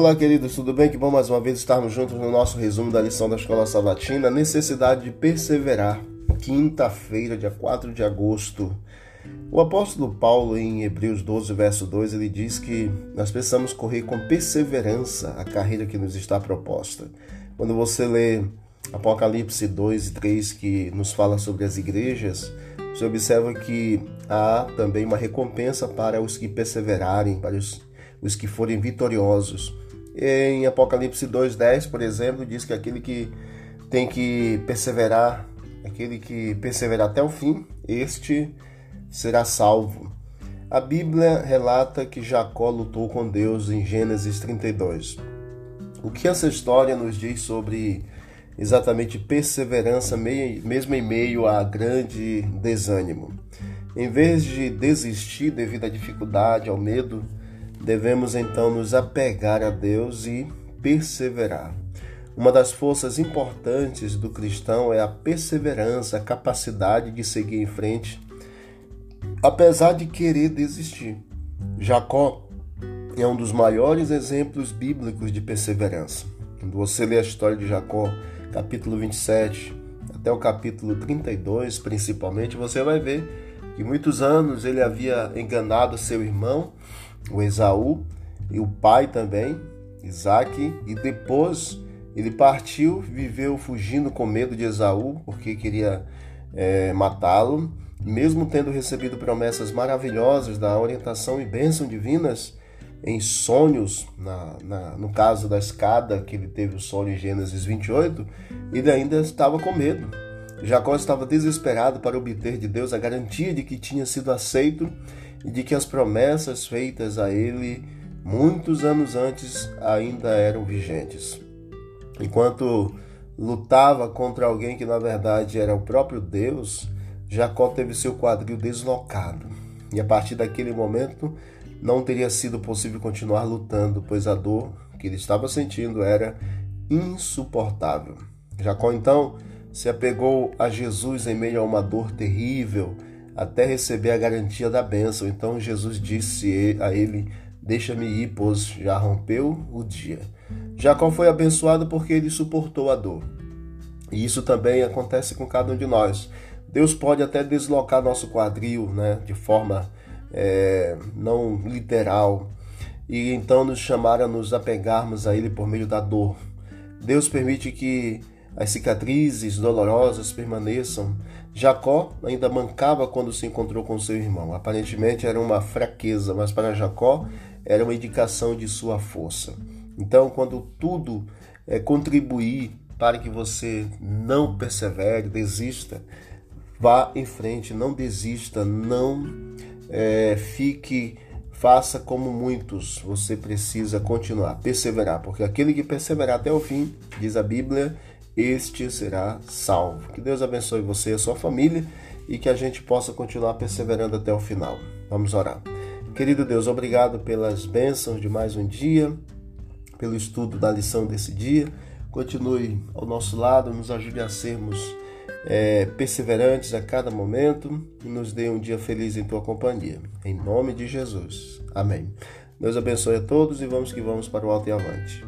Olá, queridos, tudo bem? Que bom mais uma vez estarmos juntos no nosso resumo da lição da Escola Sabatina. Necessidade de perseverar. Quinta-feira, dia 4 de agosto. O apóstolo Paulo, em Hebreus 12, verso 2, ele diz que nós precisamos correr com perseverança a carreira que nos está proposta. Quando você lê Apocalipse 2 e 3, que nos fala sobre as igrejas, você observa que há também uma recompensa para os que perseverarem, para os, os que forem vitoriosos. Em Apocalipse 2:10, por exemplo, diz que aquele que tem que perseverar, aquele que perseverar até o fim, este será salvo. A Bíblia relata que Jacó lutou com Deus em Gênesis 32. O que essa história nos diz sobre exatamente perseverança, mesmo em meio a grande desânimo? Em vez de desistir devido à dificuldade, ao medo, devemos então nos apegar a Deus e perseverar. Uma das forças importantes do cristão é a perseverança, a capacidade de seguir em frente, apesar de querer desistir. Jacó é um dos maiores exemplos bíblicos de perseverança. Quando você lê a história de Jacó, capítulo 27 até o capítulo 32, principalmente, você vai ver que muitos anos ele havia enganado seu irmão o Esaú e o pai também, Isaac, e depois ele partiu, viveu fugindo com medo de Esaú, porque queria é, matá-lo, mesmo tendo recebido promessas maravilhosas da orientação e bênção divinas em sonhos, na, na, no caso da escada, que ele teve o sonho em Gênesis 28, ele ainda estava com medo. Jacó estava desesperado para obter de Deus a garantia de que tinha sido aceito e de que as promessas feitas a ele muitos anos antes ainda eram vigentes. Enquanto lutava contra alguém que na verdade era o próprio Deus, Jacó teve seu quadril deslocado. E a partir daquele momento não teria sido possível continuar lutando, pois a dor que ele estava sentindo era insuportável. Jacó então se apegou a Jesus em meio a uma dor terrível até receber a garantia da bênção. Então Jesus disse a ele: Deixa-me ir, pois já rompeu o dia. Jacó foi abençoado porque ele suportou a dor. E isso também acontece com cada um de nós. Deus pode até deslocar nosso quadril né, de forma é, não literal e então nos chamar a nos apegarmos a Ele por meio da dor. Deus permite que as cicatrizes dolorosas permaneçam. Jacó ainda mancava quando se encontrou com seu irmão. Aparentemente era uma fraqueza, mas para Jacó era uma indicação de sua força. Então, quando tudo é, contribuir para que você não persevere, desista, vá em frente, não desista, não é, fique, faça como muitos. Você precisa continuar, perseverar, porque aquele que perseverar até o fim, diz a Bíblia, este será salvo. Que Deus abençoe você e a sua família e que a gente possa continuar perseverando até o final. Vamos orar. Querido Deus, obrigado pelas bênçãos de mais um dia, pelo estudo da lição desse dia. Continue ao nosso lado, nos ajude a sermos é, perseverantes a cada momento e nos dê um dia feliz em tua companhia. Em nome de Jesus. Amém. Deus abençoe a todos e vamos que vamos para o alto e avante.